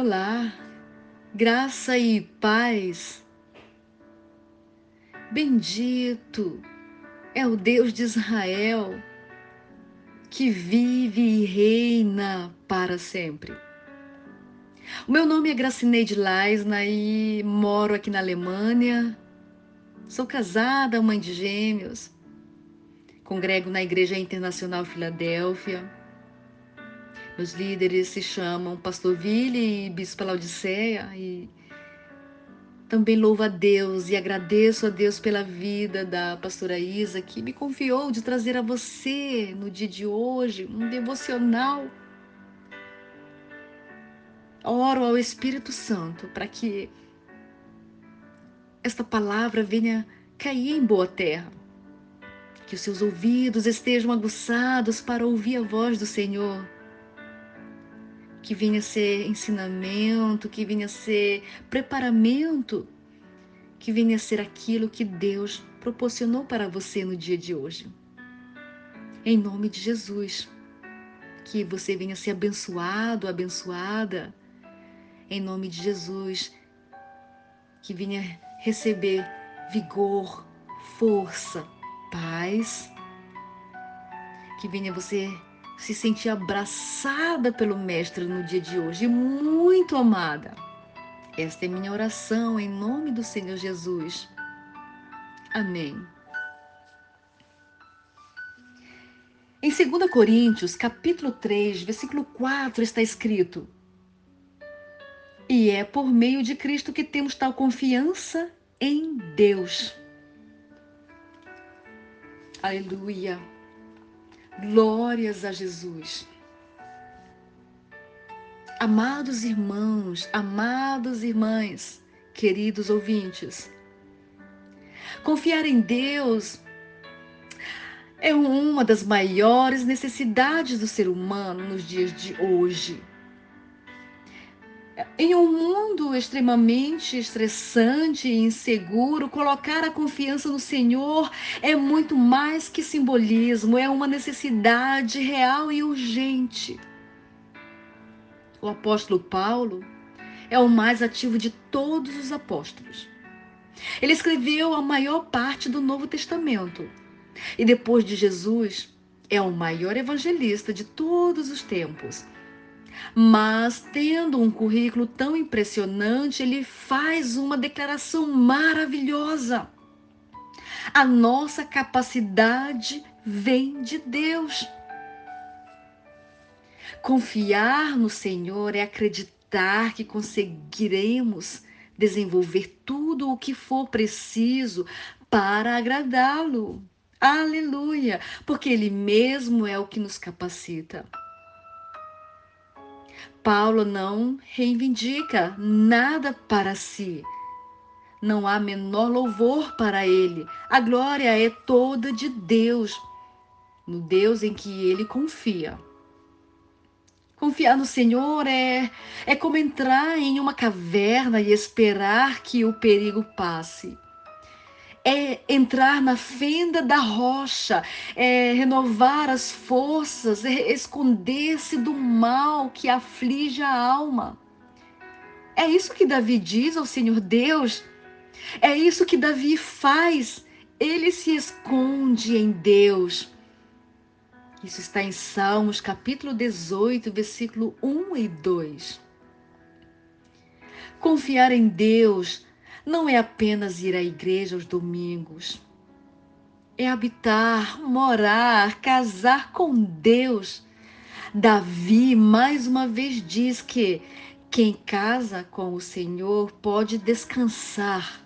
Olá, graça e paz. Bendito é o Deus de Israel que vive e reina para sempre. O meu nome é Gracineide Laisna e moro aqui na Alemanha. Sou casada, mãe de gêmeos. Congrego na Igreja Internacional Filadélfia meus líderes se chamam Pastor Ville e Bispo Laodiceia e também louvo a Deus e agradeço a Deus pela vida da pastora Isa que me confiou de trazer a você no dia de hoje um devocional. Oro ao Espírito Santo para que esta palavra venha cair em boa terra. Que os seus ouvidos estejam aguçados para ouvir a voz do Senhor que vinha ser ensinamento, que vinha ser preparamento, que vinha ser aquilo que Deus proporcionou para você no dia de hoje. Em nome de Jesus, que você venha ser abençoado, abençoada. Em nome de Jesus, que venha receber vigor, força, paz. Que venha você se sentir abraçada pelo Mestre no dia de hoje, muito amada. Esta é minha oração em nome do Senhor Jesus. Amém. Em 2 Coríntios, capítulo 3, versículo 4, está escrito: E é por meio de Cristo que temos tal confiança em Deus. Aleluia. Glórias a Jesus. Amados irmãos, amados irmãs, queridos ouvintes, confiar em Deus é uma das maiores necessidades do ser humano nos dias de hoje. Em um mundo extremamente estressante e inseguro, colocar a confiança no Senhor é muito mais que simbolismo, é uma necessidade real e urgente. O apóstolo Paulo é o mais ativo de todos os apóstolos. Ele escreveu a maior parte do Novo Testamento e, depois de Jesus, é o maior evangelista de todos os tempos mas, tendo um currículo tão impressionante, ele faz uma declaração maravilhosa. A nossa capacidade vem de Deus. Confiar no Senhor é acreditar que conseguiremos desenvolver tudo o que for preciso para agradá-lo. Aleluia! Porque Ele mesmo é o que nos capacita. Paulo não reivindica nada para si. Não há menor louvor para ele. A glória é toda de Deus, no Deus em que ele confia. Confiar no Senhor é, é como entrar em uma caverna e esperar que o perigo passe é entrar na fenda da rocha, é renovar as forças, é esconder-se do mal que aflige a alma. É isso que Davi diz ao Senhor Deus. É isso que Davi faz. Ele se esconde em Deus. Isso está em Salmos, capítulo 18, versículo 1 e 2. Confiar em Deus não é apenas ir à igreja aos domingos. É habitar, morar, casar com Deus. Davi mais uma vez diz que quem casa com o Senhor pode descansar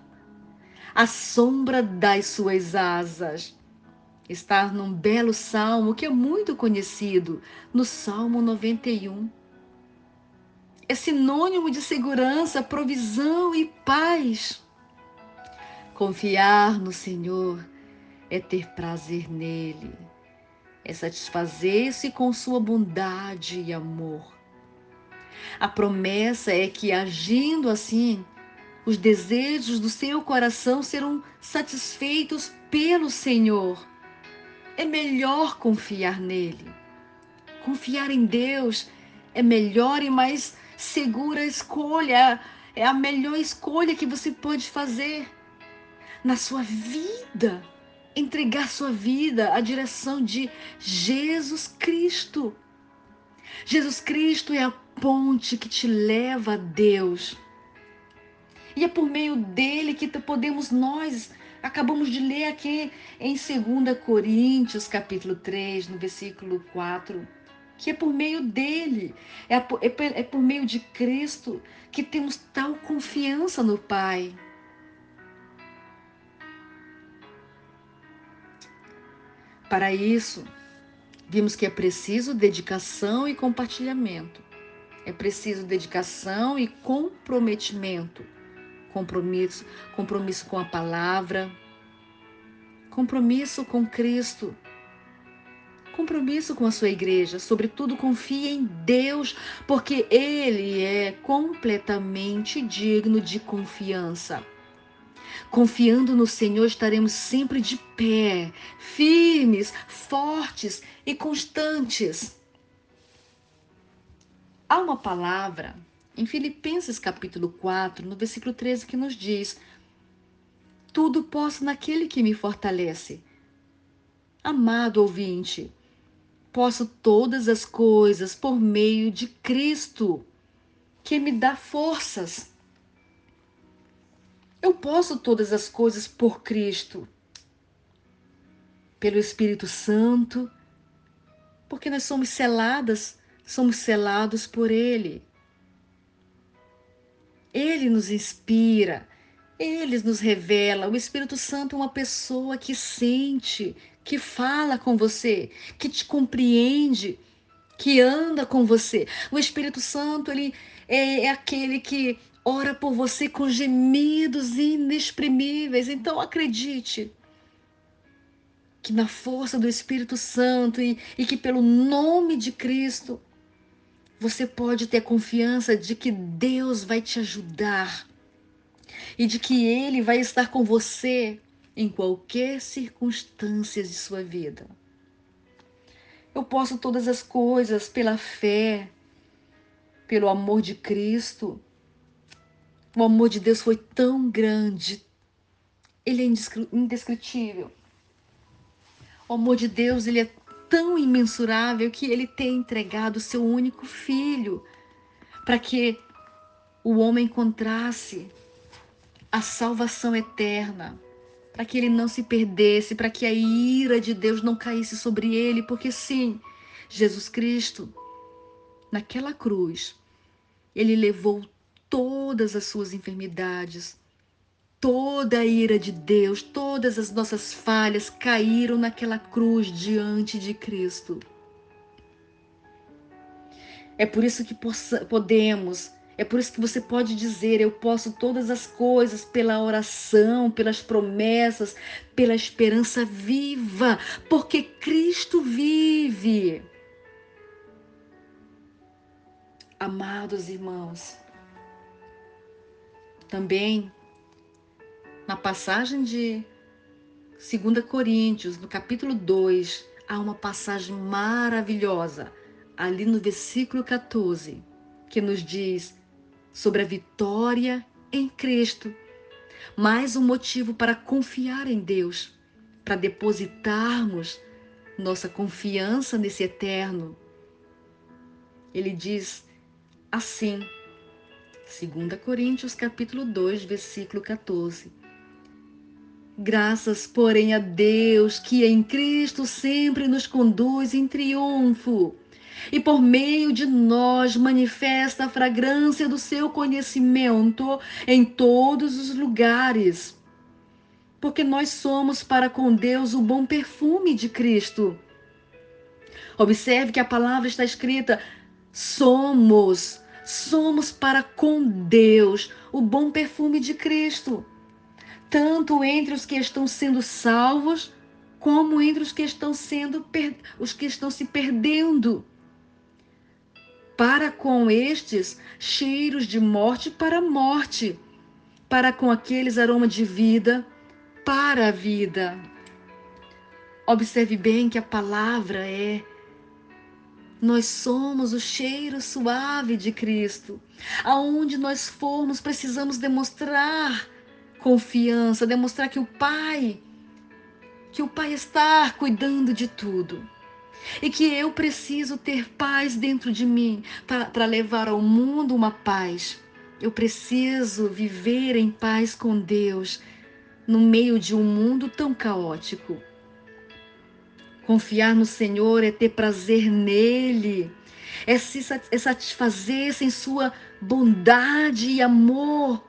à sombra das suas asas. Está num belo salmo que é muito conhecido, no Salmo 91 é sinônimo de segurança, provisão e paz. Confiar no Senhor é ter prazer nele, é satisfazer-se com sua bondade e amor. A promessa é que, agindo assim, os desejos do seu coração serão satisfeitos pelo Senhor. É melhor confiar nele. Confiar em Deus é melhor e mais segura escolha, é a melhor escolha que você pode fazer na sua vida. Entregar sua vida à direção de Jesus Cristo. Jesus Cristo é a ponte que te leva a Deus. E é por meio dele que podemos nós, acabamos de ler aqui em 2 Coríntios, capítulo 3, no versículo 4, que é por meio dele, é, é, é por meio de Cristo que temos tal confiança no Pai. Para isso, vimos que é preciso dedicação e compartilhamento. É preciso dedicação e comprometimento compromisso, compromisso com a palavra, compromisso com Cristo, compromisso com a sua igreja. Sobretudo, confie em Deus, porque Ele é completamente digno de confiança. Confiando no Senhor, estaremos sempre de pé, firmes, fortes e constantes. Há uma palavra em Filipenses capítulo 4, no versículo 13, que nos diz: Tudo posso naquele que me fortalece. Amado ouvinte, posso todas as coisas por meio de Cristo, que me dá forças. Eu posso todas as coisas por Cristo, pelo Espírito Santo, porque nós somos seladas, somos selados por Ele. Ele nos inspira, ele nos revela. O Espírito Santo é uma pessoa que sente, que fala com você, que te compreende, que anda com você. O Espírito Santo, ele é, é aquele que ora por você com gemidos inexprimíveis. Então acredite que na força do Espírito Santo e, e que pelo nome de Cristo você pode ter confiança de que Deus vai te ajudar e de que Ele vai estar com você em qualquer circunstância de sua vida. Eu posso todas as coisas pela fé, pelo amor de Cristo. O amor de Deus foi tão grande, ele é indescritível. O amor de Deus, ele é tão imensurável que ele tem entregado o seu único filho para que o homem encontrasse a salvação eterna, para que ele não se perdesse, para que a ira de Deus não caísse sobre ele, porque sim, Jesus Cristo, naquela cruz, ele levou todas as suas enfermidades, Toda a ira de Deus, todas as nossas falhas caíram naquela cruz diante de Cristo. É por isso que podemos, é por isso que você pode dizer: Eu posso todas as coisas pela oração, pelas promessas, pela esperança viva, porque Cristo vive. Amados irmãos, também na passagem de 2 Coríntios, no capítulo 2, há uma passagem maravilhosa, ali no versículo 14, que nos diz sobre a vitória em Cristo. Mais um motivo para confiar em Deus, para depositarmos nossa confiança nesse eterno. Ele diz assim, 2 Coríntios capítulo 2, versículo 14. Graças, porém, a Deus que em Cristo sempre nos conduz em triunfo e por meio de nós manifesta a fragrância do seu conhecimento em todos os lugares. Porque nós somos para com Deus o bom perfume de Cristo. Observe que a palavra está escrita: somos, somos para com Deus o bom perfume de Cristo tanto entre os que estão sendo salvos, como entre os que estão sendo os que estão se perdendo. Para com estes cheiros de morte para morte, para com aqueles aroma de vida para a vida. Observe bem que a palavra é Nós somos o cheiro suave de Cristo. Aonde nós formos, precisamos demonstrar confiança, demonstrar que o Pai, que o Pai está cuidando de tudo. E que eu preciso ter paz dentro de mim para levar ao mundo uma paz. Eu preciso viver em paz com Deus no meio de um mundo tão caótico. Confiar no Senhor é ter prazer nele, é se é satisfazer-se em sua bondade e amor.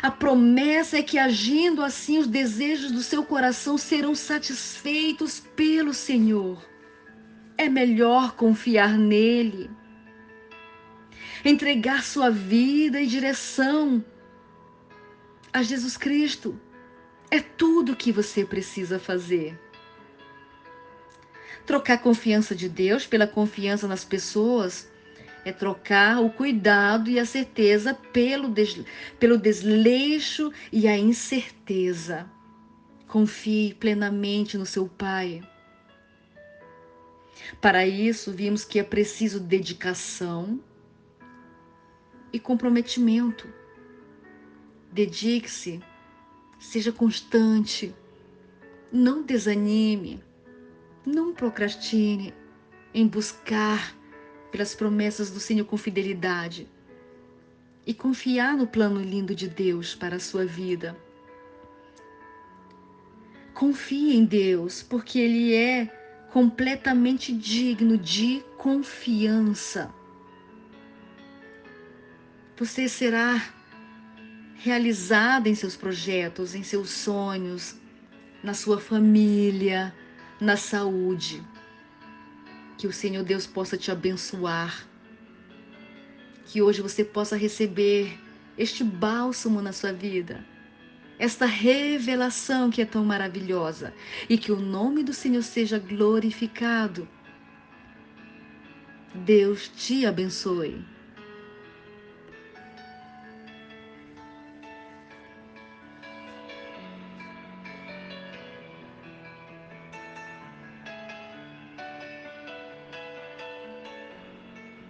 A promessa é que agindo assim os desejos do seu coração serão satisfeitos pelo Senhor. É melhor confiar nele. Entregar sua vida e direção a Jesus Cristo é tudo o que você precisa fazer. Trocar a confiança de Deus pela confiança nas pessoas é trocar o cuidado e a certeza pelo, des, pelo desleixo e a incerteza. Confie plenamente no seu Pai. Para isso, vimos que é preciso dedicação e comprometimento. Dedique-se, seja constante, não desanime não procrastine em buscar pelas promessas do Senhor com fidelidade e confiar no plano lindo de Deus para a sua vida. Confie em Deus, porque Ele é completamente digno de confiança. Você será realizada em seus projetos, em seus sonhos, na sua família, na saúde. Que o Senhor Deus possa te abençoar. Que hoje você possa receber este bálsamo na sua vida, esta revelação que é tão maravilhosa e que o nome do Senhor seja glorificado. Deus te abençoe.